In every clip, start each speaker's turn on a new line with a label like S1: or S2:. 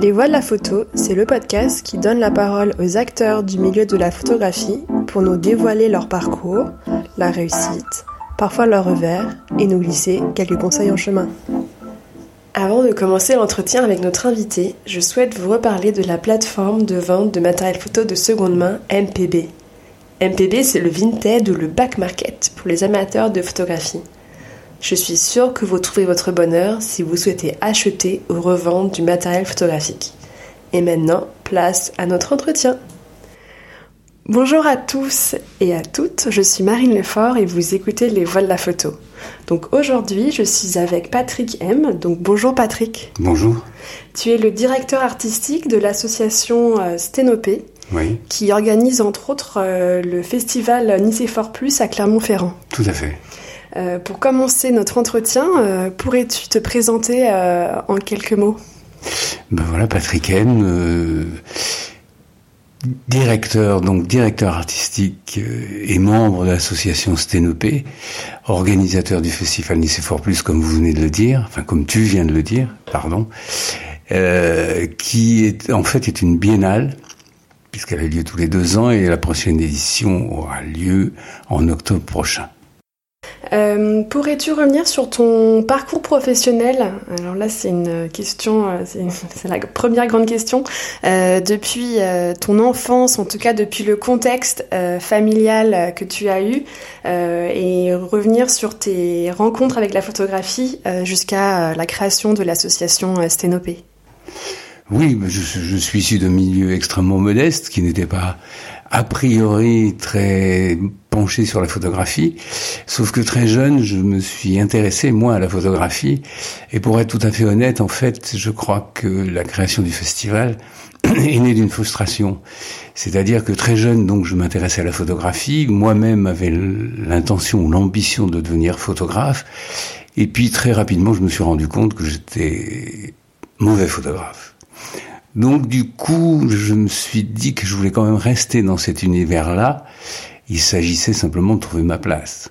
S1: Les Voix de la photo, c'est le podcast qui donne la parole aux acteurs du milieu de la photographie pour nous dévoiler leur parcours, la réussite, parfois leur revers et nous glisser quelques conseils en chemin. Avant de commencer l'entretien avec notre invité, je souhaite vous reparler de la plateforme de vente de matériel photo de seconde main MPB. MPB, c'est le vintage ou le back market pour les amateurs de photographie. Je suis sûre que vous trouvez votre bonheur si vous souhaitez acheter ou revendre du matériel photographique. Et maintenant, place à notre entretien. Bonjour à tous et à toutes, je suis Marine Lefort et vous écoutez Les Voix de la Photo. Donc aujourd'hui, je suis avec Patrick M. Donc bonjour Patrick.
S2: Bonjour.
S1: Tu es le directeur artistique de l'association euh, Sténopé,
S2: Oui,
S1: qui organise entre autres euh, le festival Nicéphore Plus à Clermont-Ferrand.
S2: tout à fait.
S1: Euh, pour commencer notre entretien, euh, pourrais-tu te présenter euh, en quelques mots?
S2: Ben voilà, Patrick euh, directeur, donc directeur artistique et membre de l'association Sténopé, organisateur du festival Nicéphore Plus, comme vous venez de le dire, enfin comme tu viens de le dire, pardon, qui est en fait est une biennale puisqu'elle a lieu tous les deux ans et la prochaine édition aura lieu en octobre prochain.
S1: Euh, Pourrais-tu revenir sur ton parcours professionnel? Alors là, c'est une question, euh, c'est la première grande question. Euh, depuis ton enfance, en tout cas depuis le contexte familial que tu as eu, et revenir sur tes rencontres avec la photographie jusqu'à la création de l'association euh, Sténopé.
S2: Oui, je, je suis issu d'un milieu extrêmement modeste qui n'était pas a priori très penché sur la photographie, sauf que très jeune, je me suis intéressé moi à la photographie et pour être tout à fait honnête, en fait, je crois que la création du festival est née d'une frustration. C'est-à-dire que très jeune, donc, je m'intéressais à la photographie. Moi-même avait l'intention ou l'ambition de devenir photographe. Et puis, très rapidement, je me suis rendu compte que j'étais mauvais photographe. Donc du coup, je me suis dit que je voulais quand même rester dans cet univers-là. Il s'agissait simplement de trouver ma place.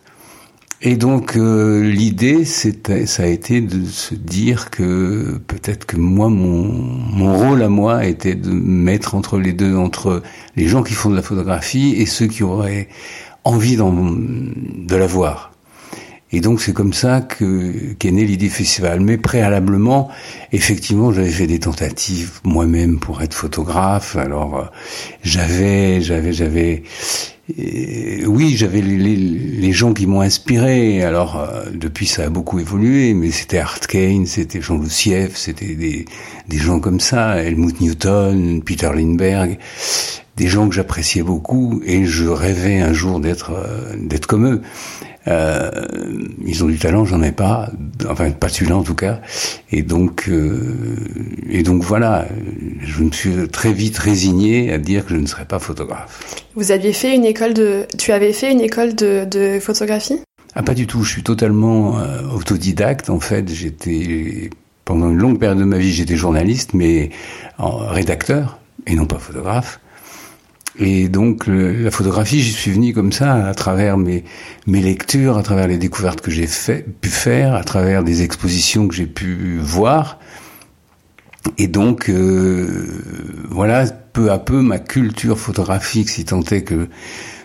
S2: Et donc euh, l'idée, c'était, ça a été de se dire que peut-être que moi, mon, mon rôle à moi était de mettre entre les deux, entre les gens qui font de la photographie et ceux qui auraient envie de la voir. Et donc c'est comme ça que qu'est née l'idée festival. Mais préalablement, effectivement, j'avais fait des tentatives moi-même pour être photographe. Alors euh, j'avais, j'avais, j'avais, euh, oui, j'avais les, gens qui m'ont inspiré. Alors euh, depuis, ça a beaucoup évolué, mais c'était Art Kane, c'était Jean Lucieff, c'était des des gens comme ça, Helmut Newton, Peter Lindbergh, des gens que j'appréciais beaucoup et je rêvais un jour d'être d'être comme eux. Euh, ils ont du talent, j'en ai pas, enfin pas celui-là en tout cas. Et donc, euh, et donc voilà, je me suis très vite résigné à dire que je ne serais pas photographe.
S1: Vous aviez fait une école de, tu avais fait une école de, de photographie?
S2: Ah pas du tout, je suis totalement euh, autodidacte. En fait, j'étais pendant une longue période de ma vie, j'étais journaliste, mais en rédacteur et non pas photographe. Et donc la photographie, j'y suis venu comme ça à travers mes lectures, à travers les découvertes que j'ai pu faire, à travers des expositions que j'ai pu voir. Et donc euh, voilà, peu à peu, ma culture photographique, si tant est que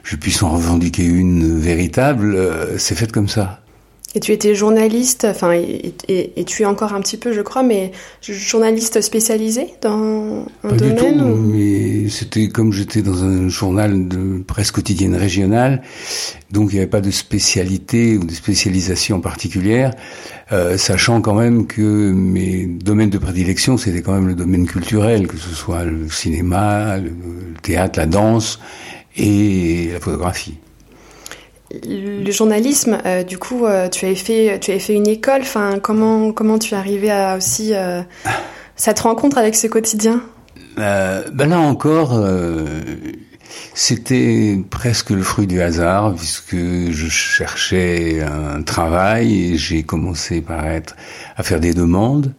S2: je puisse en revendiquer une véritable, euh, s'est faite comme ça.
S1: Et tu étais journaliste, enfin, et, et- et tu es encore un petit peu, je crois, mais journaliste spécialisé dans un
S2: Pas du
S1: domaine
S2: tout,
S1: ou-
S2: mais c'était comme j'étais dans un journal de presse quotidienne régionale, donc il n'y avait pas de spécialité ou de spécialisation particulière, euh, sachant quand même que mes domaines de prédilection, c'était quand même le domaine culturel, que ce soit le cinéma, le, le théâtre, la danse et la photographie.
S1: Le journalisme, euh, du coup, euh, tu avais fait, tu avais fait une école. Enfin, comment, comment tu es arrivé à aussi euh, cette rencontre avec ce quotidien?
S2: Ben là encore, c'était presque le fruit du hasard, puisque je cherchais un travail et j'ai commencé par être à faire des demandes.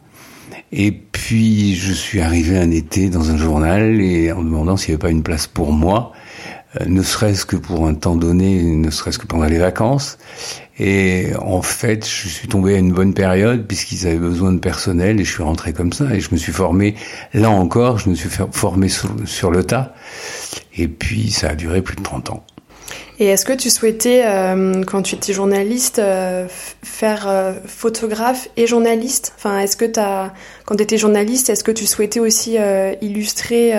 S2: Et puis je suis arrivé un été dans un journal et en demandant s'il n'y avait pas une place pour moi. Ne serait-ce que pour un temps donné, ne serait-ce que pendant les vacances. Et en fait, je suis tombé à une bonne période puisqu'ils avaient besoin de personnel et je suis rentré comme ça et je me suis formé, là encore, je me suis formé sur, le tas. Et puis ça a duré plus de 30 ans.
S1: Et est-ce que tu souhaitais, euh, quand tu étais journaliste, euh, faire euh, photographe et journaliste? Enfin, est-ce que as, quand tu étais journaliste, est-ce que tu souhaitais aussi illustrer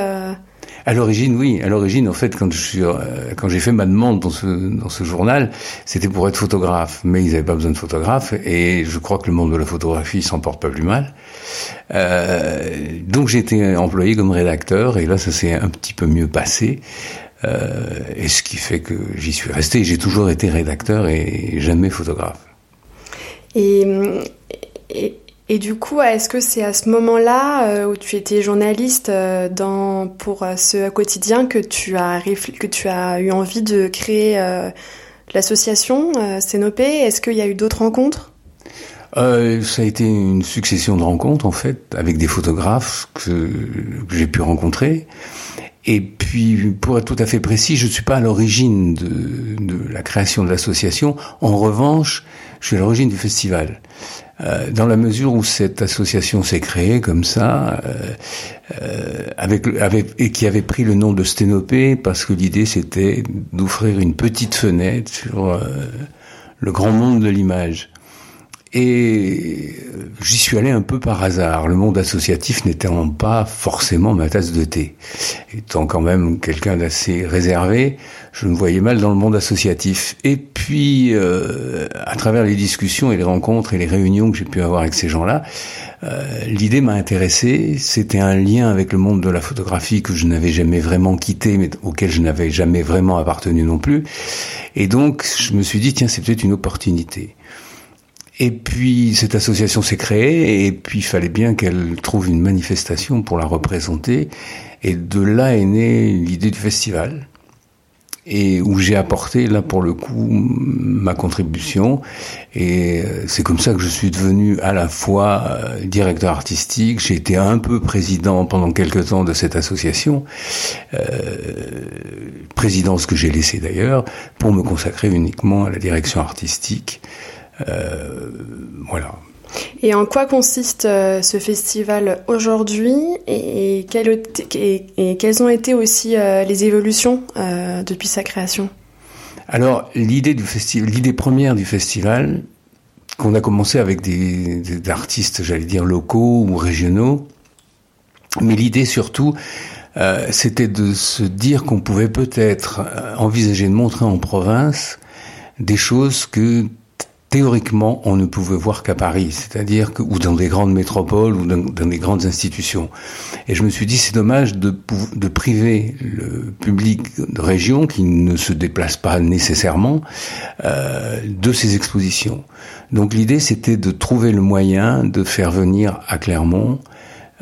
S2: à l'origine, oui. À l'origine, en fait, quand je suis, euh, quand j'ai fait ma demande dans ce dans ce journal, c'était pour être photographe, mais ils n'avaient pas besoin de photographe, et je crois que le monde de la photographie s'en porte pas plus mal. Euh, donc été employé comme rédacteur, et là, ça s'est un petit peu mieux passé. Euh, et ce qui fait que j'y suis resté. J'ai toujours été rédacteur et jamais photographe.
S1: Et, et et du coup, est-ce que c'est à ce moment-là euh, où tu étais journaliste euh, dans, pour euh, ce quotidien que tu as, que tu as eu envie de créer l'association Cénopé Est-ce qu'il y a eu d'autres rencontres?
S2: Euh, ça a été une succession de rencontres en fait avec des photographes que, j'ai pu rencontrer. Et puis, pour être tout à fait précis, je ne suis pas à l'origine de, la création de l'association. En revanche, je suis à l'origine du festival. Euh, dans la mesure où cette association s'est créée comme ça, euh, euh, avec, et qui avait pris le nom de Sténopée, parce que l'idée c'était d'offrir une petite fenêtre sur le grand monde de l'image. Et j'y suis allé un peu par hasard. Le monde associatif n'étant pas forcément ma tasse de thé. Étant quand même quelqu'un d'assez réservé, je me voyais mal dans le monde associatif. Et puis, euh, à travers les discussions et les rencontres et les réunions que j'ai pu avoir avec ces gens-là, euh, l'idée m'a intéressé. C'était un lien avec le monde de la photographie que je n'avais jamais vraiment quitté, mais auquel je n'avais jamais vraiment appartenu non plus. Et donc, je me suis dit, tiens, c'est peut-être une opportunité. Et puis cette association s'est créée et puis il fallait bien qu'elle trouve une manifestation pour la représenter. Et de là est née l'idée du festival et où j'ai apporté là pour le coup ma contribution. Et euh, c'est comme ça que je suis devenu à la fois euh, directeur artistique, j'ai été un peu président pendant quelques temps de cette association, euh, présidence que j'ai laissée d'ailleurs pour me consacrer uniquement à la direction artistique voilà.
S1: Et en quoi consiste euh, ce festival aujourd'hui et, et, quelles ont été aussi euh, les évolutions depuis sa création?
S2: Alors l'idée du festival, l'idée première du festival, qu'on a commencé avec des, des artistes, j'allais dire locaux ou régionaux, mais l'idée surtout, euh, c'était de se dire qu'on pouvait peut-être envisager de montrer en province des choses que théoriquement, on ne pouvait voir qu'à Paris, c'est-à-dire que ou dans des grandes métropoles ou dans, des grandes institutions. Et je me suis dit, c'est dommage de, priver le public de région qui ne se déplace pas nécessairement euh, de ces expositions. Donc l'idée, c'était de trouver le moyen de faire venir à Clermont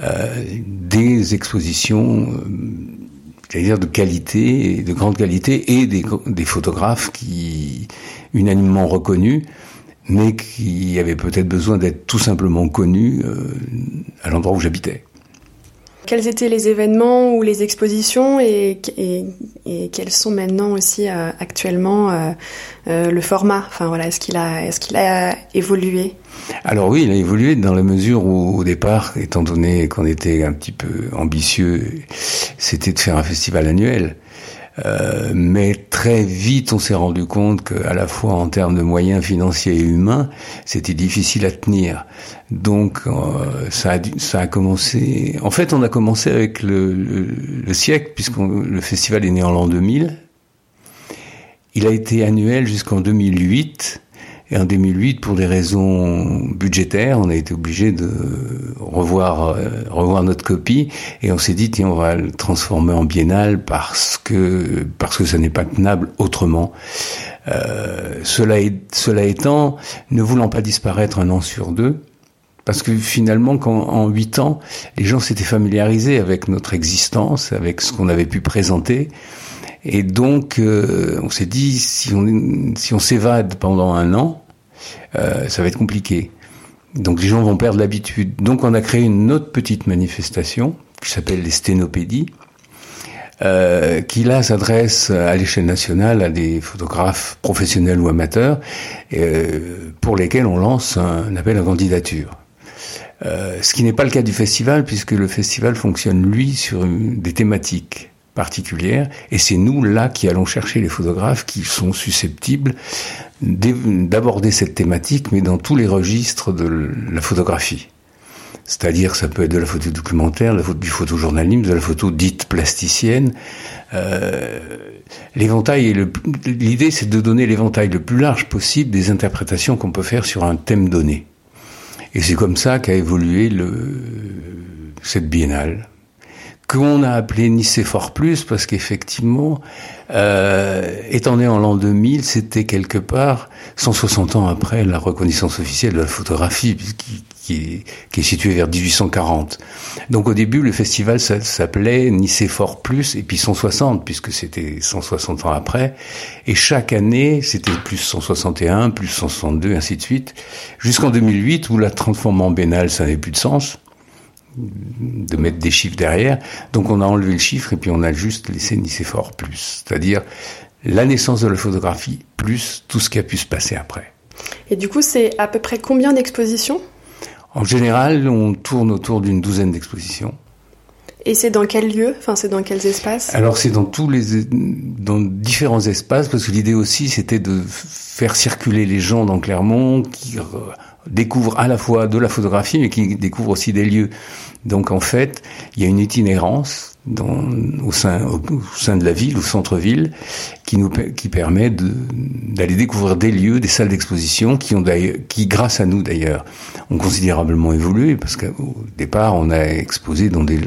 S2: euh, des expositions. Euh, c'est-à-dire de qualité, de grande qualité, et des photographes qui unanimement reconnus, mais qui avait peut-être besoin d'être tout simplement connu euh, à l'endroit où j'habitais.
S1: Quels étaient les événements ou les expositions et, et, et quels sont maintenant aussi euh, actuellement euh, euh, le format? Enfin voilà, est-ce qu'il a est-ce qu'il a évolué?
S2: Alors oui, il a évolué dans la mesure où au départ, étant donné qu'on était un petit peu ambitieux, c'était de faire un festival annuel. Euh, mais très vite, on s'est rendu compte qu'à la fois en termes de moyens financiers et humains, c'était difficile à tenir. Donc, euh, ça, a, ça a commencé. En fait, on a commencé avec le, le, le siècle, puisque le festival est né en l'an 2000. Il a été annuel jusqu'en 2008. Et en 2008, pour des raisons budgétaires, on a été obligé de revoir euh, revoir notre copie et on s'est dit tiens on va le transformer en biennale parce que parce que ça n'est pas tenable autrement. Euh, cela, est, cela étant, ne voulant pas disparaître un an sur deux, parce que finalement, quand, en huit ans, les gens s'étaient familiarisés avec notre existence, avec ce qu'on avait pu présenter. Et donc, euh, on s'est dit, si on, si on s'évade pendant un an, euh, ça va être compliqué. Donc les gens vont perdre l'habitude. Donc on a créé une autre petite manifestation qui s'appelle les sténopédies, euh, qui là s'adresse à l'échelle nationale à des photographes professionnels ou amateurs euh, pour lesquels on lance un, appel à candidature. Euh, ce qui n'est pas le cas du festival puisque le festival fonctionne lui sur des thématiques particulières et c'est nous là qui allons chercher les photographes qui sont susceptibles d'aborder cette thématique mais dans tous les registres de la photographie. C'est-à-dire, ça peut être de la photo documentaire, de la photo, du photojournalisme, de la photo dite plasticienne. Euh, l'éventail le, l'idée, c'est de donner l'éventail le plus large possible des interprétations qu'on peut faire sur un thème donné. Et c'est comme ça qu'a évolué le, cette biennale qu'on a appelé Nicéphore Plus parce qu'effectivement, euh, étant né en l'an 2000, c'était quelque part 160 ans après la reconnaissance officielle de la photographie, qui, est, située vers 1840. Donc au début, le festival s'appelait Nicéphore Plus, et puis 160, puisque c'était 160 ans après. Et chaque année, c'était plus 161, plus 162, ainsi de suite, jusqu'en 2008, où la transformation bénale, ça n'avait plus de sens de mettre des chiffres derrière. Donc on a enlevé le chiffre et puis on a juste laissé Nicéphore plus, c'est-à-dire la naissance de la photographie plus tout ce qui a pu se passer après.
S1: Et du coup, c'est à peu près combien d'expositions?
S2: En général, on tourne autour d'une douzaine d'expositions.
S1: Et c'est dans quel lieu? Enfin, c'est dans quels espaces?
S2: Alors, c'est dans tous les, dans différents espaces, parce que l'idée aussi, c'était de faire circuler les gens dans Clermont, qui découvre à la fois de la photographie, mais qui découvre aussi des lieux. Donc en fait, il y a une itinérance au, sein, au, sein de la ville, au centre-ville, qui nous qui permet d'aller découvrir des lieux, des salles d'exposition qui ont qui grâce à nous d'ailleurs ont considérablement évolué parce qu'au départ on a exposé dans des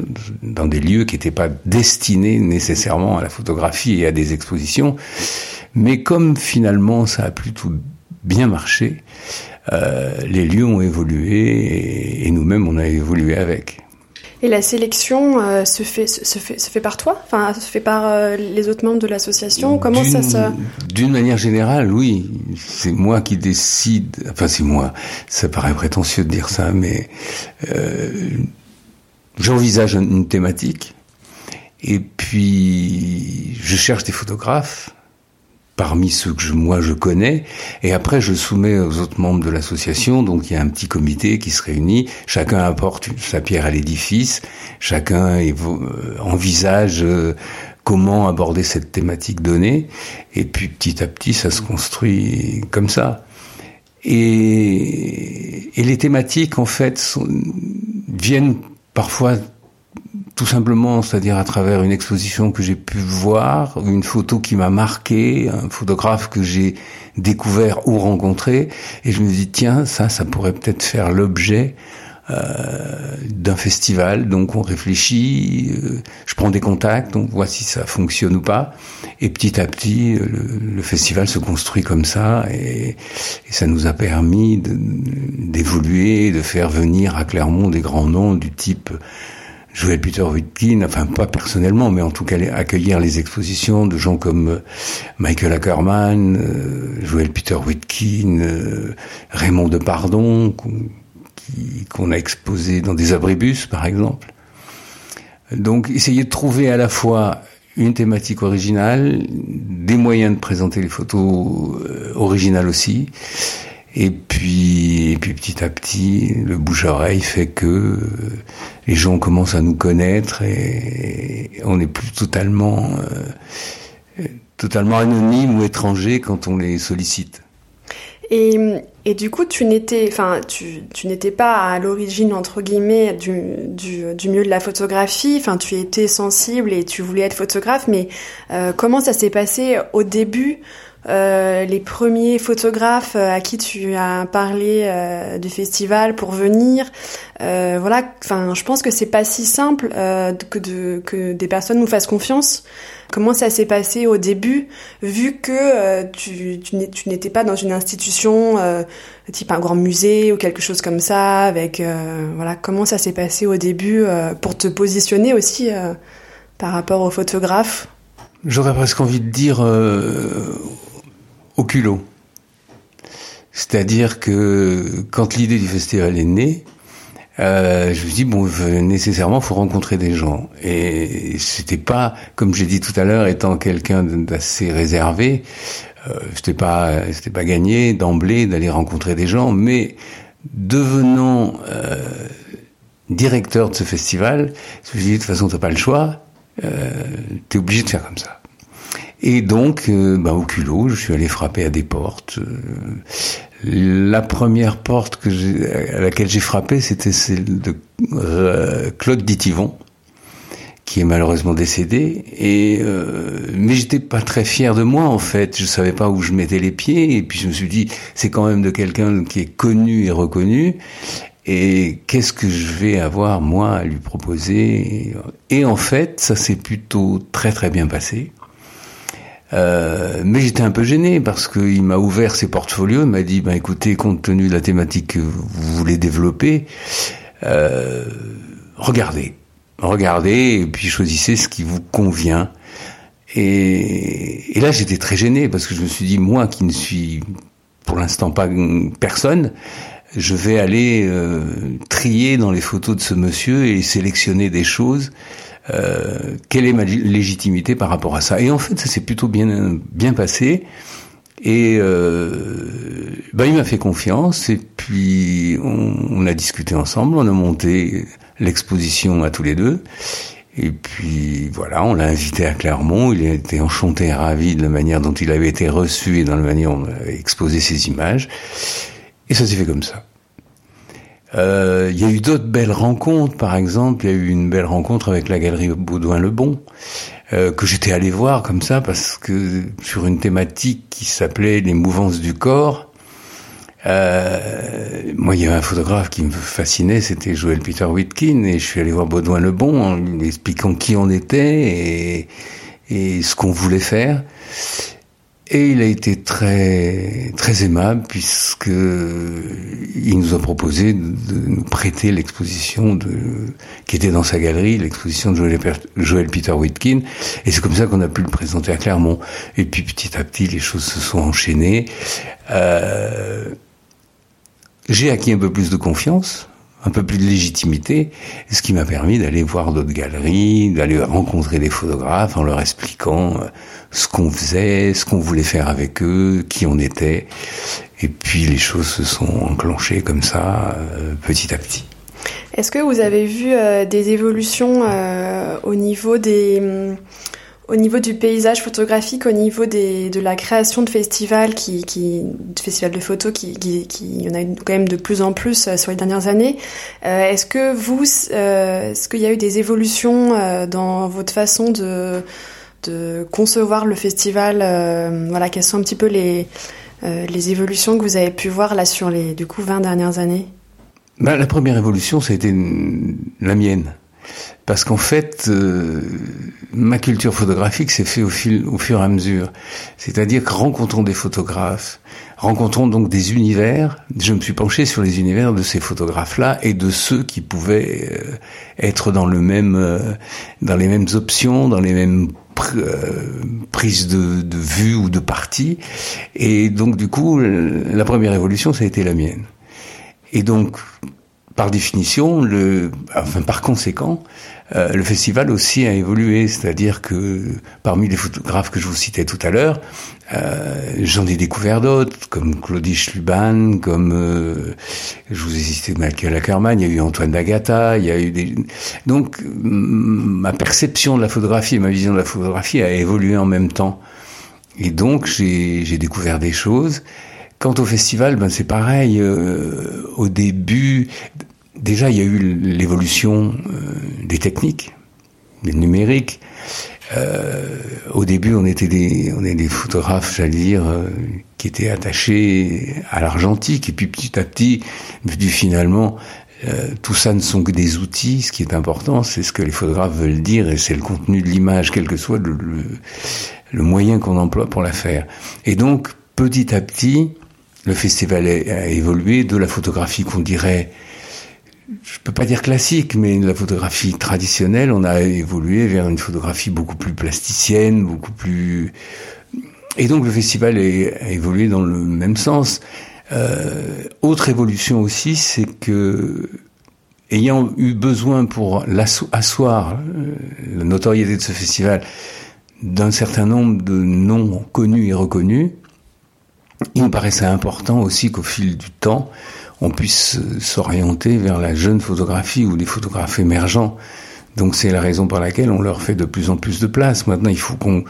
S2: dans des lieux qui n'étaient pas destinés nécessairement à la photographie et à des expositions, mais comme finalement ça a plutôt bien marché, euh, les lieux ont évolué et, nous-mêmes on a évolué avec.
S1: Et la sélection euh, se, fait, se, fait, se fait par toi? Enfin, se fait par euh, les autres membres de l'association? Comment ça se...
S2: D'une manière générale, oui. C'est moi qui décide. Enfin, c'est moi. Ça paraît prétentieux de dire ça, mais j'envisage une thématique. Et puis, je cherche des photographes parmi ceux que je, moi je connais, et après je soumets aux autres membres de l'association, donc il y a un petit comité qui se réunit, chacun apporte sa pierre à l'édifice, chacun euh, envisage euh, comment aborder cette thématique donnée, et puis petit à petit ça se construit comme ça. Et, les thématiques en fait viennent parfois tout simplement, c'est-à-dire à travers une exposition que j'ai pu voir, une photo qui m'a marqué, un photographe que j'ai découvert ou rencontré, et je me dis tiens, ça, ça pourrait peut-être faire l'objet euh, d'un festival. Donc on réfléchit, euh, je prends des contacts, on voit si ça fonctionne ou pas, et petit à petit, le, festival se construit comme ça, et, ça nous a permis d'évoluer, de faire venir à Clermont des grands noms du type Joël Peter Witkin, enfin pas personnellement, mais en tout cas accueillir les expositions de gens comme euh, Michael Ackerman, euh, Joël Peter Witkin, euh, Raymond Depardon, qu'on a exposé dans des abribus par exemple. Donc essayer de trouver à la fois une thématique originale, des moyens de présenter les photos originales aussi, et puis, et puis petit à petit, le bouche-oreille fait que euh, les gens commencent à nous connaître et on n'est plus totalement, euh, totalement anonyme ou étranger quand on les sollicite.
S1: Et, et du coup, tu n'étais, enfin, tu, tu n'étais pas à l'origine entre guillemets du, du, du, milieu de la photographie. Enfin, tu étais sensible et tu voulais être photographe. Mais euh, comment ça s'est passé au début euh, les premiers photographes euh, à qui tu as parlé euh, du festival pour venir. voilà, enfin, je pense que c'est pas si simple que, de, que des personnes nous fassent confiance. Comment ça s'est passé au début, vu que tu, tu n'étais pas dans une institution type un grand musée ou quelque chose comme ça, avec voilà, comment ça s'est passé au début pour te positionner aussi par rapport aux photographes?
S2: J'aurais presque envie de dire au culot. C'est-à-dire que quand l'idée du festival est née, euh, je me dis bon, nécessairement, faut rencontrer des gens. Et c'était pas, comme j'ai dit tout à l'heure, étant quelqu'un d'assez réservé, euh, c'était pas, c'était pas gagné d'emblée d'aller rencontrer des gens, mais devenant euh, directeur de ce festival, je me suis de toute façon, t'as pas le choix, euh, t'es obligé de faire comme ça. Et donc, euh, bah, au culot, je suis allé frapper à des portes. Euh, la première porte que à laquelle j'ai frappé, c'était celle de euh, Claude Ditivon, qui est malheureusement décédé. Et euh, mais j'étais pas très fier de moi en fait. Je savais pas où je mettais les pieds. Et puis je me suis dit, c'est quand même de quelqu'un qui est connu et reconnu. Et qu'est-ce que je vais avoir moi à lui proposer? Et en fait, ça s'est plutôt très très bien passé. Euh, mais j'étais un peu gêné parce qu'il m'a ouvert ses portfolios, il m'a dit, ben écoutez, compte tenu de la thématique que vous voulez développer, euh, regardez, regardez et puis choisissez ce qui vous convient. Et, et là, j'étais très gêné parce que je me suis dit, moi qui ne suis pour l'instant pas personne, je vais aller euh, trier dans les photos de ce monsieur et sélectionner des choses euh, quelle est ma légitimité par rapport à ça? Et en fait, ça s'est plutôt bien bien passé. Et euh, bah, il m'a fait confiance et puis on, on, a discuté ensemble, on a monté l'exposition à tous les deux. Et puis voilà, on l'a invité à Clermont, il a été enchanté ravi de la manière dont il avait été reçu et dans la manière dont on avait exposé ses images. Et ça s'est fait comme ça. Euh, il y a eu d'autres belles rencontres, par exemple, il y a eu une belle rencontre avec la galerie Baudouin-le-Bon, euh, que j'étais allé voir comme ça, parce que sur une thématique qui s'appelait les mouvances du corps, euh, moi, il y avait un photographe qui me fascinait, c'était Joël Peter Whitkin, et je suis allé voir Baudouin-le-Bon en lui expliquant qui on était et, et ce qu'on voulait faire. Et il a été très très aimable puisque il nous a proposé de, nous prêter l'exposition de qui était dans sa galerie, l'exposition de Joël, Peter Whitkin. Et c'est comme ça qu'on a pu le présenter à Clermont. Et puis petit à petit, les choses se sont enchaînées. Euh, j'ai acquis un peu plus de confiance un peu plus de légitimité, ce qui m'a permis d'aller voir d'autres galeries, d'aller rencontrer des photographes en leur expliquant euh, ce qu'on faisait, ce qu'on voulait faire avec eux, qui on était. Et puis les choses se sont enclenchées comme ça, euh, petit à petit.
S1: Est-ce que vous avez vu euh, des évolutions au niveau des au niveau du paysage photographique, au niveau de la création de festivals, qui, de festivals de photos, qui, il y en a quand même de plus en plus euh, sur les dernières années. Euh, est-ce que vous, euh, est-ce qu'il y a eu des évolutions dans votre façon de, concevoir le festival Voilà, quelles sont un petit peu les, les évolutions que vous avez pu voir là sur les du coup 20 dernières années?
S2: Ben, La première évolution, été la mienne. Parce qu'en fait, euh, ma culture photographique s'est fait au, au fur et à mesure. C'est-à-dire que rencontrons des photographes, rencontrons donc des univers. Je me suis penché sur les univers de ces photographes-là et de ceux qui pouvaient euh, être dans le même, euh, dans les mêmes options, dans les mêmes prises de, de vue ou de partie. Et donc du coup, la première évolution, ça a été la mienne. Et donc, par définition, le, enfin par conséquent, euh, le festival aussi a évolué, c'est-à-dire que parmi les photographes que je vous citais tout à l'heure, euh, j'en ai découvert d'autres, comme Claudie Schluban, comme euh, je vous ai cité Michael Ackerman, il y a eu Antoine D'Agata, il y a eu des donc ma perception de la photographie et ma vision de la photographie a évolué en même temps, et donc j'ai découvert des choses. Quant au festival, ben c'est pareil. Euh, au début, déjà, il y a eu l'évolution euh, des techniques, des numériques. Euh, au début, on était des, on est des photographes, j'allais dire, euh, qui étaient attachés à l'argentique. Et puis petit à petit, du finalement, euh, tout ça ne sont que des outils. Ce qui est important, c'est ce que les photographes veulent dire et c'est le contenu de l'image, quel que soit le, le, le moyen qu'on emploie pour la faire. Et donc, petit à petit, le festival a évolué de la photographie qu'on dirait je peux pas dire classique, mais la photographie traditionnelle, on a évolué vers une photographie beaucoup plus plasticienne, beaucoup plus. Et donc le festival a évolué dans le même sens. Euh, autre évolution aussi, c'est que ayant eu besoin pour asseoir la notoriété de ce festival d'un certain nombre de noms connus et reconnus, il me paraissait important aussi qu'au fil du temps, on puisse s'orienter vers la jeune photographie ou les photographes émergents. Donc c'est la raison pour laquelle on leur fait de plus en plus de place. Maintenant, il faut qu'on...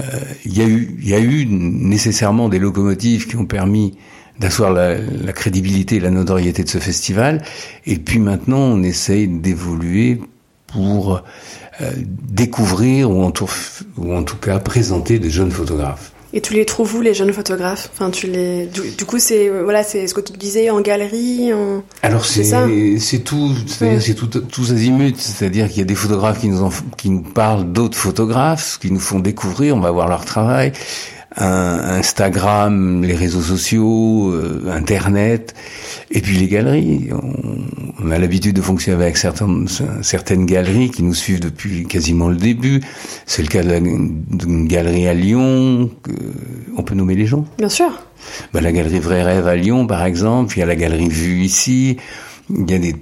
S2: Euh, il y a eu, y a eu nécessairement des locomotives qui ont permis d'asseoir la, la, crédibilité et la notoriété de ce festival. Et puis maintenant, on essaye d'évoluer pour euh, découvrir ou en, tout, ou en tout cas présenter des jeunes photographes.
S1: Et tu les trouves où les jeunes photographes? Enfin, tu les. Du, coup, c'est voilà, c'est ce que tu disais en galerie. En...
S2: Alors c'est c'est tout, c'est-à-dire c'est tout tous azimuts, c'est-à-dire qu'il y a des photographes qui nous en, qui nous parlent d'autres photographes, qui nous font découvrir. On va voir leur travail. Instagram, les réseaux sociaux, euh, Internet, et puis les galeries. On, a l'habitude de fonctionner avec certaines, certaines galeries qui nous suivent depuis quasiment le début. C'est le cas d'une galerie à Lyon. on peut nommer les gens
S1: Bien sûr.
S2: Bah, la galerie Vrai Rêve à Lyon, par exemple. Il y a la galerie Vue ici. Il y a des,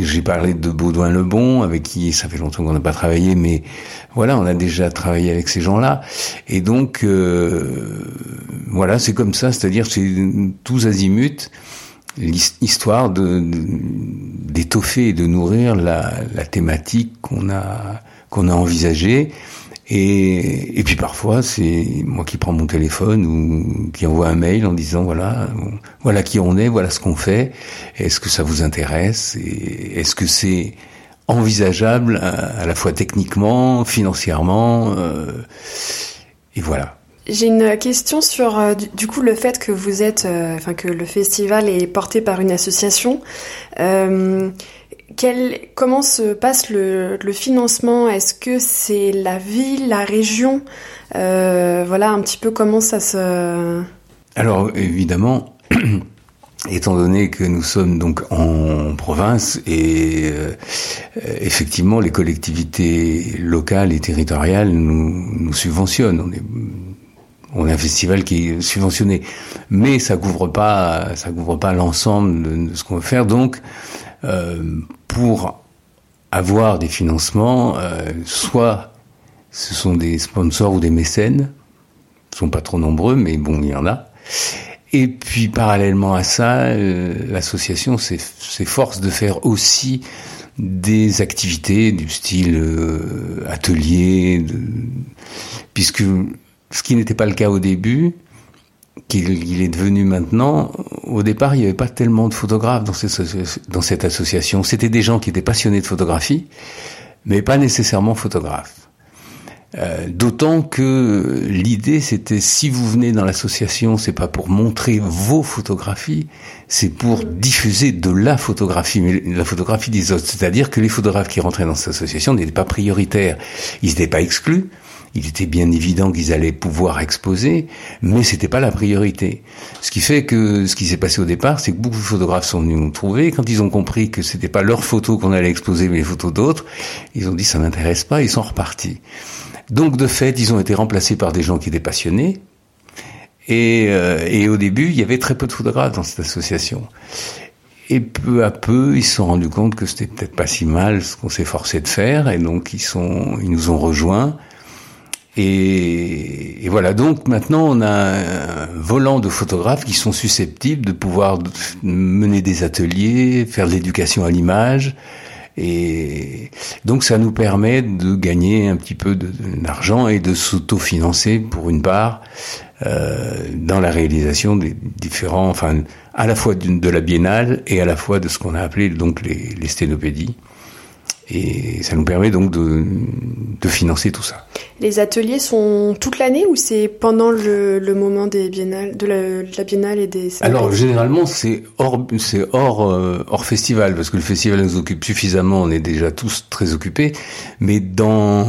S2: j'ai parlé de Baudouin Lebon, avec qui ça fait longtemps qu'on n'a pas travaillé, mais voilà, on a déjà travaillé avec ces gens-là. Et donc, euh, voilà, c'est comme ça, c'est-à-dire c'est tous azimuts l'histoire de, d'étoffer et de nourrir la, la thématique qu'on a qu'on a envisagée et, puis parfois, c'est moi qui prends mon téléphone ou qui envoie un mail en disant voilà, voilà qui on est, voilà ce qu'on fait. Est-ce que ça vous intéresse est-ce que c'est envisageable à, la fois techniquement, financièrement euh, et voilà.
S1: J'ai une question sur euh, du, coup le fait que vous êtes, euh, enfin que le festival est porté par une association. Euh, comment se passe le, financement? Est-ce que c'est la ville, la région? Euh, Voilà un petit peu comment ça se.
S2: Alors évidemment, étant donné que nous sommes donc en province et euh, effectivement les collectivités locales et territoriales nous, subventionnent. On est, on a un festival qui est subventionné, mais ça couvre pas, ça couvre pas l'ensemble de, de, ce qu'on veut faire. Donc, pour avoir des financements, euh, soit ce sont des sponsors ou des mécènes, ils sont pas trop nombreux, mais bon, il y en a. Et puis parallèlement à ça, euh, l'association s'efforce de faire aussi des activités du style euh, atelier, puisque ce qui n'était pas le cas au début, qu'il est devenu maintenant, au départ, il n'y avait pas tellement de photographes dans cette, association. C'était des gens qui étaient passionnés de photographie, mais pas nécessairement photographes. Euh, D'autant que l'idée, c'était si vous venez dans l'association, c'est pas pour montrer vos photographies, c'est pour diffuser de la photographie, mais la photographie des autres. C'est-à-dire que les photographes qui rentraient dans cette association n'étaient pas prioritaires, ils n'étaient pas exclus, il était bien évident qu'ils allaient pouvoir exposer, mais c'était pas la priorité. Ce qui fait que ce qui s'est passé au départ, c'est que beaucoup de photographes sont venus nous trouver. Quand ils ont compris que c'était pas leurs photos qu'on allait exposer, mais les photos d'autres, ils ont dit ça m'intéresse pas, ils sont repartis. Donc de fait, ils ont été remplacés par des gens qui étaient passionnés. Et, euh, et au début, il y avait très peu de photographes dans cette association. Et peu à peu, ils se sont rendus compte que c'était peut-être pas si mal ce qu'on s'est forcé de faire, et donc ils nous ont rejoints. Et, voilà, donc maintenant on a un volant de photographes qui sont susceptibles de pouvoir mener des ateliers, faire de l'éducation à l'image. Et donc ça nous permet de gagner un petit peu d'argent et de s'autofinancer pour une part euh, dans la réalisation des différents, enfin à la fois de, la biennale et à la fois de ce qu'on a appelé donc les, les sténopédies. Et ça nous permet donc de, de financer tout ça.
S1: Les ateliers sont toute l'année ou c'est pendant le, le, moment des biennales, de la, de la biennale et des
S2: Alors généralement c'est hors c'est hors euh, hors festival parce que le festival nous occupe suffisamment, on est déjà tous très occupés, mais dans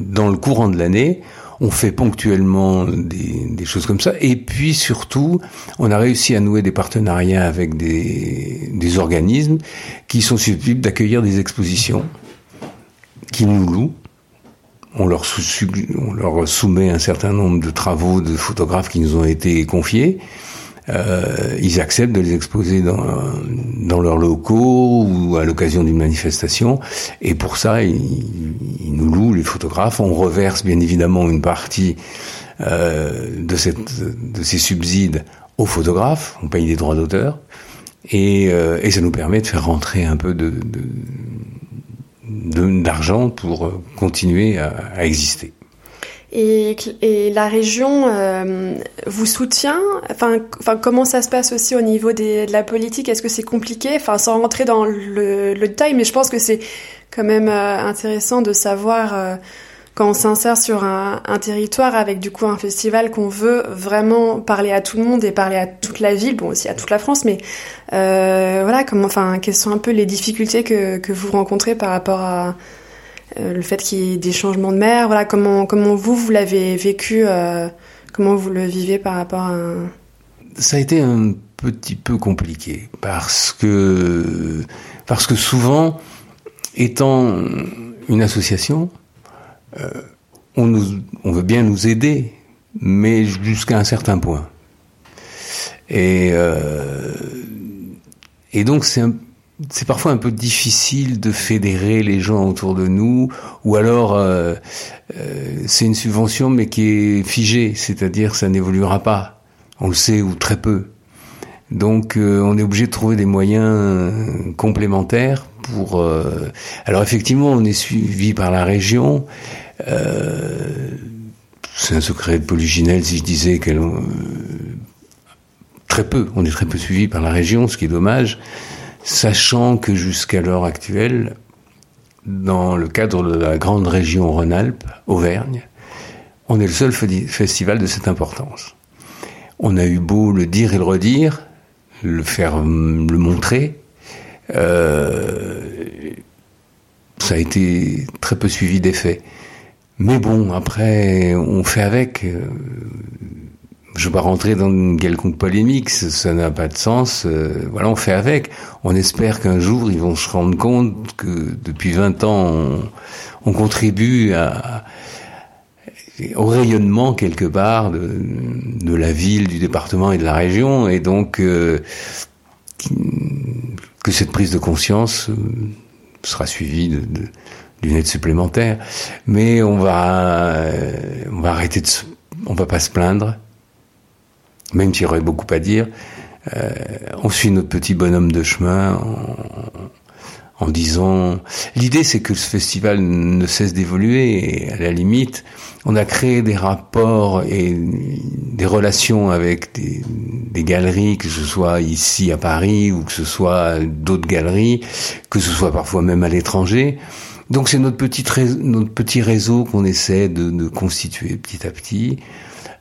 S2: dans le courant de l'année, on fait ponctuellement des, choses comme ça. Et puis surtout, on a réussi à nouer des partenariats avec des, organismes qui sont susceptibles d'accueillir des expositions, qui nous louent. On leur soumet un certain nombre de travaux de photographes qui nous ont été confiés. Euh, ils acceptent de les exposer dans, dans leurs locaux ou à l'occasion d'une manifestation. Et pour ça, ils, nous louent les photographes. On reverse bien évidemment une partie euh, de, cette, de ces subsides aux photographes. On paye des droits d'auteur. Et, euh, et, ça nous permet de faire rentrer un peu de, d'argent pour continuer à, à exister.
S1: Et, la région euh, vous soutient? Enfin, comment ça se passe aussi au niveau de la politique? Est-ce que c'est compliqué? Enfin, sans rentrer dans le, détail, mais je pense que c'est quand même euh, intéressant de savoir euh, quand on s'insère sur un, territoire avec du coup un festival qu'on veut vraiment parler à tout le monde et parler à toute la ville, bon aussi à toute la France, mais voilà, comment, enfin, quelles sont un peu les difficultés que, vous rencontrez par rapport à euh, le fait qu'il y ait des changements de mer. Voilà, comment, comment vous, vous l'avez vécu euh, Comment vous le vivez par rapport à...
S2: Ça a été un petit peu compliqué parce que, parce que souvent, étant une association, euh, on, nous, on veut bien nous aider, mais jusqu'à un certain point. Et, et donc c'est un c'est parfois un peu difficile de fédérer les gens autour de nous, ou alors euh, euh, c'est une subvention mais qui est figée, c'est-à-dire ça n'évoluera pas, on le sait ou très peu. Donc euh, on est obligé de trouver des moyens complémentaires pour. Alors effectivement, on est suivi par la région. c'est un secret de Polyginelle si je disais qu'elle très peu, on est très peu suivi par la région, ce qui est dommage sachant que jusqu'à l'heure actuelle, dans le cadre de la grande région Rhône-Alpes, Auvergne, on est le seul festival de cette importance. On a eu beau le dire et le redire, le faire le montrer, euh, ça a été très peu suivi d'effet. Mais bon, après, on fait avec. Je ne vais pas rentrer dans une quelconque polémique, ça n'a pas de sens. Euh, voilà, on fait avec. On espère qu'un jour, ils vont se rendre compte que depuis 20 ans, on, on contribue au rayonnement quelque part de, la ville, du département et de la région, et donc euh, que cette prise de conscience euh, sera suivie d'une aide supplémentaire. Mais on va, arrêter de, on va pas se plaindre même s'il y aurait beaucoup à dire, euh, on suit notre petit bonhomme de chemin en, en disant... L'idée, c'est que ce festival ne cesse d'évoluer et à la limite, on a créé des rapports et des relations avec des, des, galeries, que ce soit ici à Paris ou que ce soit d'autres galeries, que ce soit parfois même à l'étranger. Donc c'est notre petit, notre petit réseau qu'on essaie de, de constituer petit à petit.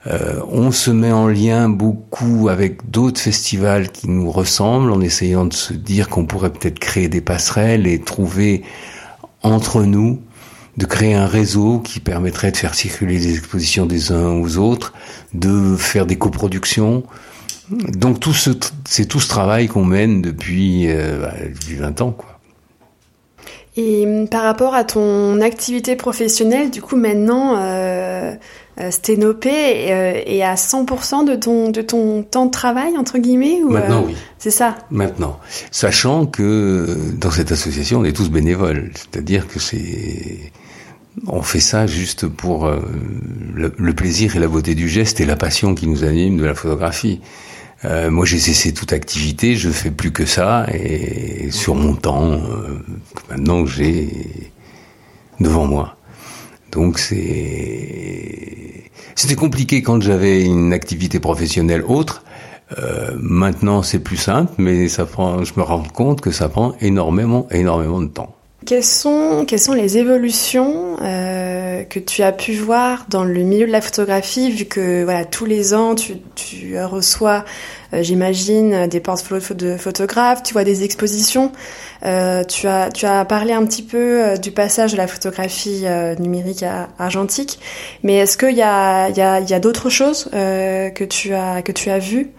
S2: Euh, on se met en lien beaucoup avec d'autres festivals qui nous ressemblent en essayant de se dire qu'on pourrait peut-être créer des passerelles et trouver entre nous de créer un réseau qui permettrait de faire circuler les expositions des uns aux autres, de faire des coproductions. Donc tout ce, c'est tout ce travail qu'on mène depuis, euh, bah, depuis 20 ans, quoi.
S1: Et hum, par rapport à ton activité professionnelle, du coup maintenant, euh, Sténopé euh, est à 100% de ton, de ton temps de travail, entre guillemets
S2: ou, Maintenant, euh, oui.
S1: C'est ça?
S2: Maintenant. Sachant que dans cette association, on est tous bénévoles. C'est-à-dire que c'est... On fait ça juste pour le, plaisir et la beauté du geste et la passion qui nous anime de la photographie. moi, j'ai cessé toute activité, je fais plus que ça, et sur mon temps, maintenant que j'ai devant moi. Donc c'était compliqué quand j'avais une activité professionnelle autre. Euh, maintenant, c'est plus simple, mais ça prend. Je me rends compte que ça prend énormément, énormément de temps.
S1: Quelles sont, quelles sont les évolutions euh, que tu as pu voir dans le milieu de la photographie, vu que tous les ans tu, reçois, euh, j'imagine, des portfolios de photographes, tu vois des expositions. Euh, tu as parlé un petit peu euh, du passage de la photographie euh, numérique à argentique, mais est-ce qu'il y a d'autres choses que tu as que tu as vues?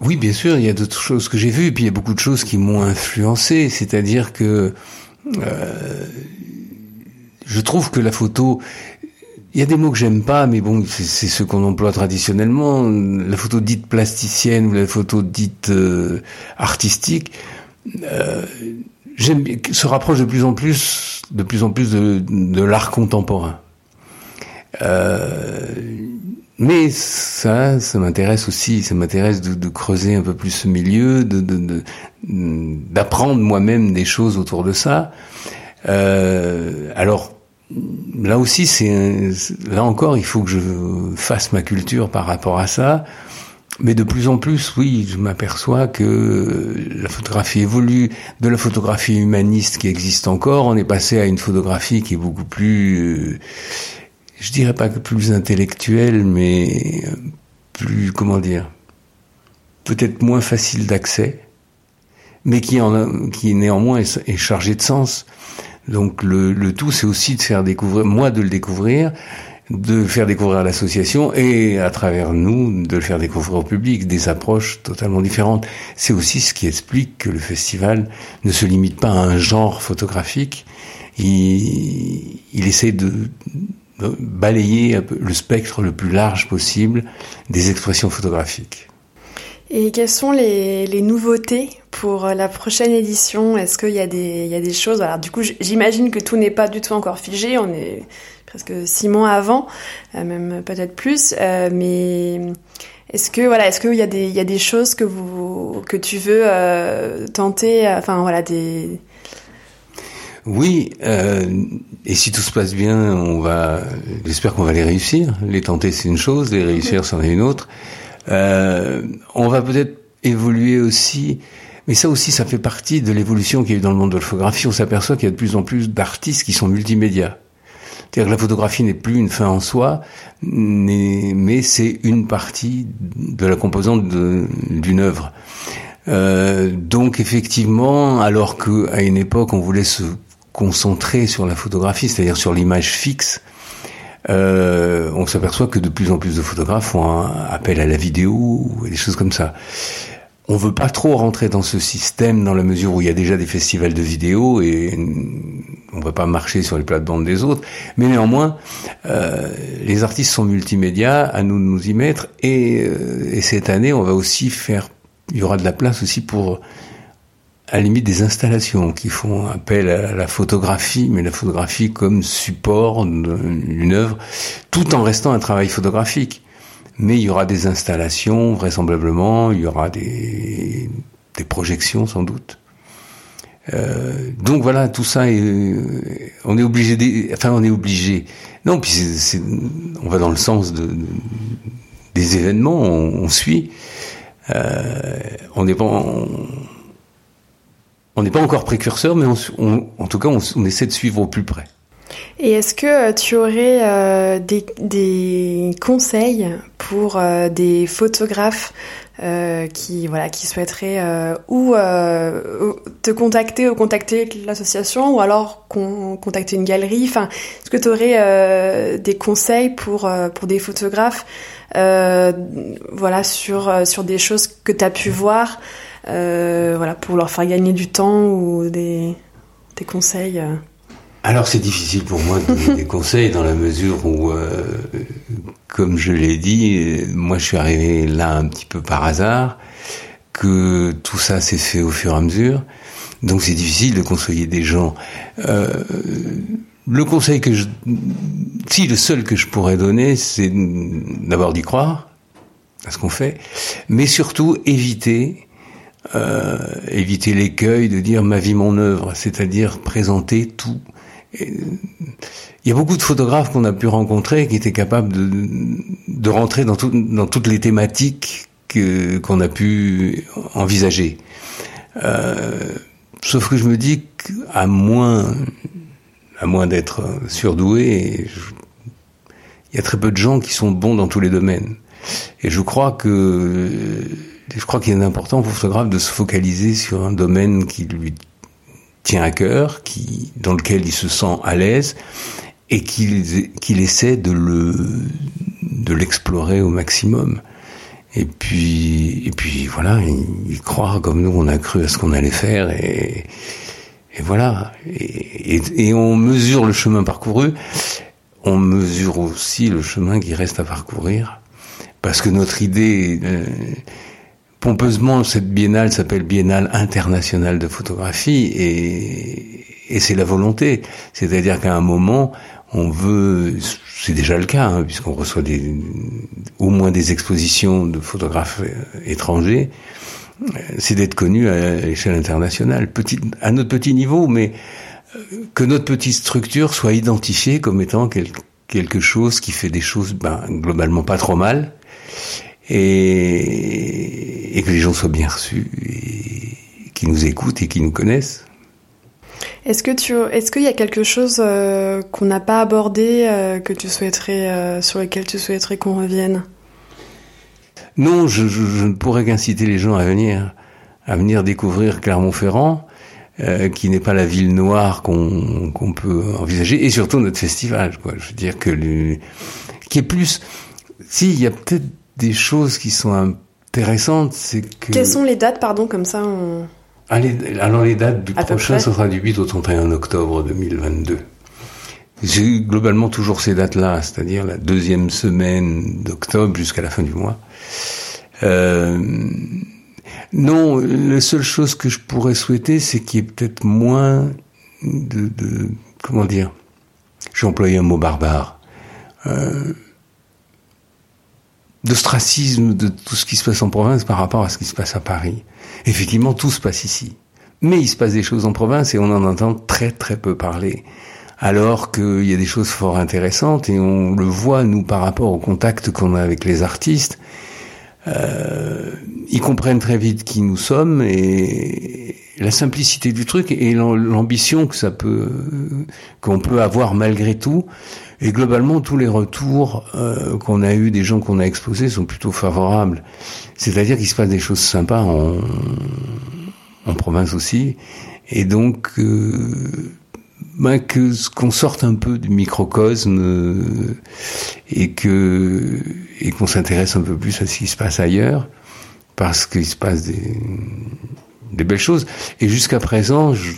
S2: Oui, bien sûr, il y a d'autres choses que j'ai vues, et puis il y a beaucoup de choses qui m'ont influencé. C'est-à-dire que euh, je trouve que la photo il y a des mots que j'aime pas, mais bon, c'est ce qu'on emploie traditionnellement. La photo dite plasticienne ou la photo dite euh, artistique euh, se rapproche de plus en plus, de plus en plus de, l'art contemporain. Euh, mais ça, ça m'intéresse aussi. Ça m'intéresse de, creuser un peu plus ce milieu, d'apprendre moi-même des choses autour de ça. Euh, alors là aussi, c'est là encore, il faut que je fasse ma culture par rapport à ça. Mais de plus en plus, oui, je m'aperçois que la photographie évolue. De la photographie humaniste qui existe encore, on est passé à une photographie qui est beaucoup plus, je dirais pas plus intellectuelle, mais plus, comment dire, peut-être moins facile d'accès, mais qui, qui néanmoins est chargée de sens. Donc le, tout, c'est aussi de faire découvrir, moi de le découvrir, de faire découvrir l'association et à travers nous de le faire découvrir au public, des approches totalement différentes. C'est aussi ce qui explique que le festival ne se limite pas à un genre photographique. Il, essaie de balayer le spectre le plus large possible des expressions photographiques.
S1: Et quelles sont les, les nouveautés pour la prochaine édition? Est-ce qu'il y, a des, y a des choses? Alors du coup, j'imagine que tout n'est pas du tout encore figé. On est presque six mois avant, euh, même peut-être plus. Euh, mais est-ce que voilà, est-ce qu'il y a des, y a des choses que vous, que tu veux euh, tenter Enfin voilà, des
S2: oui, euh, et si tout se passe bien, on va. J'espère qu'on va les réussir. Les tenter, c'est une chose, les réussir, c'en est une autre. Euh, on va peut-être évoluer aussi, mais ça aussi, ça fait partie de l'évolution qu'il y a eu dans le monde de la photographie. On s'aperçoit qu'il y a de plus en plus d'artistes qui sont multimédia. C'est-à-dire que la photographie n'est plus une fin en soi, mais c'est une partie de la composante d'une œuvre. Euh, donc effectivement, alors qu'à une époque on voulait se concentrer sur la photographie, c'est-à-dire sur l'image fixe, euh, on s'aperçoit que de plus en plus de photographes font un appel à la vidéo et des choses comme ça. On veut pas trop rentrer dans ce système dans la mesure où il y a déjà des festivals de vidéo et on va pas marcher sur les plates-bandes des autres. Mais néanmoins, euh, les artistes sont multimédia, à nous de nous y mettre. Et, euh, et cette année, on va aussi faire, il y aura de la place aussi pour à la limite des installations qui font appel à la photographie, mais la photographie comme support d'une œuvre, tout en restant un travail photographique. Mais il y aura des installations, vraisemblablement, il y aura des, des projections sans doute. Euh, donc voilà, tout ça, est, on est obligé, enfin on est obligé. Non, puis c'est, on va dans le sens de, des événements, on, suit. Euh, on pas, on, on n'est pas encore précurseur, mais en tout cas, on, essaie de suivre au plus près.
S1: Et est-ce que euh, tu aurais euh, des, conseils pour euh, des photographes qui voilà qui souhaiteraient ou te contacter ou contacter l'association ou alors contacter une galerie? Enfin, est-ce que tu aurais des conseils pour pour des photographes voilà sur sur des choses que tu as pu voir voilà, pour leur faire gagner du temps ou des, des conseils euh.
S2: alors c'est difficile pour moi de donner des conseils dans la mesure où, euh, comme je l'ai dit, moi je suis arrivé là un petit peu par hasard, que tout ça s'est fait au fur et à mesure, donc c'est difficile de conseiller des gens. Euh, le conseil que je, si le seul que je pourrais donner, c'est d'abord d'y croire à ce qu'on fait, mais surtout éviter euh, éviter l'écueil de dire ma vie, mon œuvre, c'est-à-dire présenter tout. il y a beaucoup de photographes qu'on a pu rencontrer qui étaient capables de, de rentrer dans, tout, dans toutes les thématiques qu'on a pu envisager. Euh, sauf que je me dis qu'à moins, à moins d'être surdoué, il y a très peu de gens qui sont bons dans tous les domaines. Et je crois que je crois qu'il est important pour photographe de se focaliser sur un domaine qui lui tient à cœur, qui, dans lequel il se sent à l'aise, et qu'il essaie de le de l'explorer au maximum. Et puis et puis voilà, il, croire comme nous on a cru à ce qu'on allait faire et voilà. Et, on mesure le chemin parcouru. on mesure aussi le chemin qui reste à parcourir, parce que notre idée, euh, pompeusement, cette biennale s'appelle Biennale internationale de photographie, et, et c'est la volonté. C'est-à-dire qu'à un moment, on veut, c'est déjà le cas, hein, puisqu'on reçoit des, au moins des expositions de photographes euh, étrangers, c'est d'être connu à l'échelle internationale, petit, à notre petit niveau, mais que notre petite structure soit identifiée comme étant quelque chose qui fait des choses ben, globalement pas trop mal. Et, et, que les gens soient bien reçus et qui nous écoutent et qui nous connaissent.
S1: Est-ce que tu, est-ce qu'il y a quelque chose euh, qu'on n'a pas abordé euh, que tu souhaiterais, euh, sur lequel tu souhaiterais qu'on revienne?
S2: Non, je, je, je, ne pourrais qu'inciter les gens à venir, à venir découvrir Clermont-Ferrand. Qui n'est pas la ville noire qu'on qu'on peut envisager, et surtout notre festival, quoi. Je veux dire que le, qui est plus. Si, il y a peut-être des choses qui sont c'est que.
S1: Quelles sont les dates, pardon, comme ça on...
S2: Allez, alors les dates du prochain, ce sera du 8 au 31 octobre 2022. J'ai globalement toujours ces dates-là, c'est-à-dire la deuxième semaine d'octobre jusqu'à la fin du mois. Euh, non, la seule chose que je pourrais souhaiter, c'est qu'il y ait peut-être moins de, de, comment dire, j'ai employé un mot barbare, euh, d'ostracisme de tout ce qui se passe en province par rapport à ce qui se passe à Paris. Effectivement, tout se passe ici. Mais il se passe des choses en province et on en entend très très peu parler. Alors qu'il y a des choses fort intéressantes et on le voit, nous, par rapport au contact qu'on a avec les artistes. Euh, ils comprennent très vite qui nous sommes et la simplicité du truc et l'ambition que ça peut qu'on peut avoir malgré tout. Et globalement, tous les retours euh, qu'on a eu des gens qu'on a exposés sont plutôt favorables. C'est-à-dire qu'il se passe des choses sympas en, en province aussi. Et donc, euh, ben que qu'on sorte un peu du microcosme euh, et que et qu'on s'intéresse un peu plus à ce qui se passe ailleurs parce qu'il se passe des des belles choses. Et jusqu'à présent, je,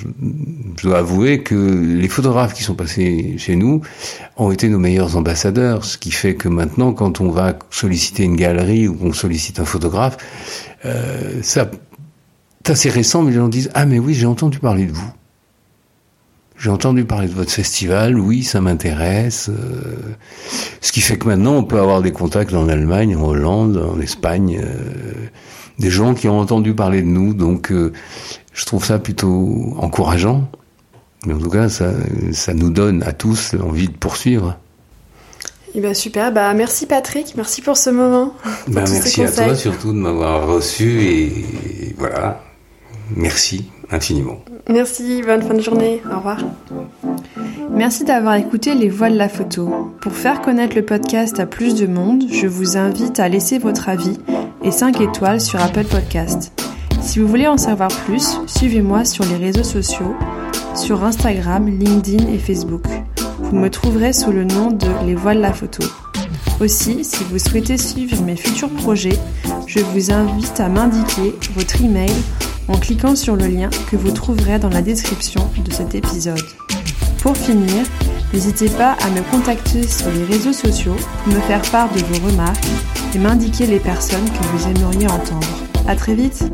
S2: dois avouer que les photographes qui sont passés chez nous ont été nos meilleurs ambassadeurs, ce qui fait que maintenant, quand on va solliciter une galerie ou qu'on sollicite un photographe, euh, ça, c'est assez récent, mais les gens disent ah mais oui, j'ai entendu parler de vous. J'ai entendu parler de votre festival, oui, ça m'intéresse. Euh, ce qui fait que maintenant, on peut avoir des contacts en Allemagne, en Hollande, en Espagne, euh, des gens qui ont entendu parler de nous. Donc, euh, je trouve ça plutôt encourageant. Mais en tout cas, ça, ça nous donne à tous envie de poursuivre.
S1: Eh ben super, bah merci Patrick, merci pour ce moment.
S2: Ben merci à toi surtout de m'avoir reçu et voilà, merci infiniment.
S1: Merci, bonne fin de journée. Au revoir. Merci d'avoir écouté Les Voix de la Photo. Pour faire connaître le podcast à plus de monde, je vous invite à laisser votre avis et 5 étoiles sur Apple Podcast. Si vous voulez en savoir plus, suivez-moi sur les réseaux sociaux, sur Instagram, LinkedIn et Facebook. Vous me trouverez sous le nom de Les Voix de la Photo. Aussi, si vous souhaitez suivre mes futurs projets, je vous invite à m'indiquer votre email en cliquant sur le lien que vous trouverez dans la description de cet épisode. Pour finir, n'hésitez pas à me contacter sur les réseaux sociaux pour me faire part de vos remarques et m'indiquer les personnes que vous aimeriez entendre. À très vite!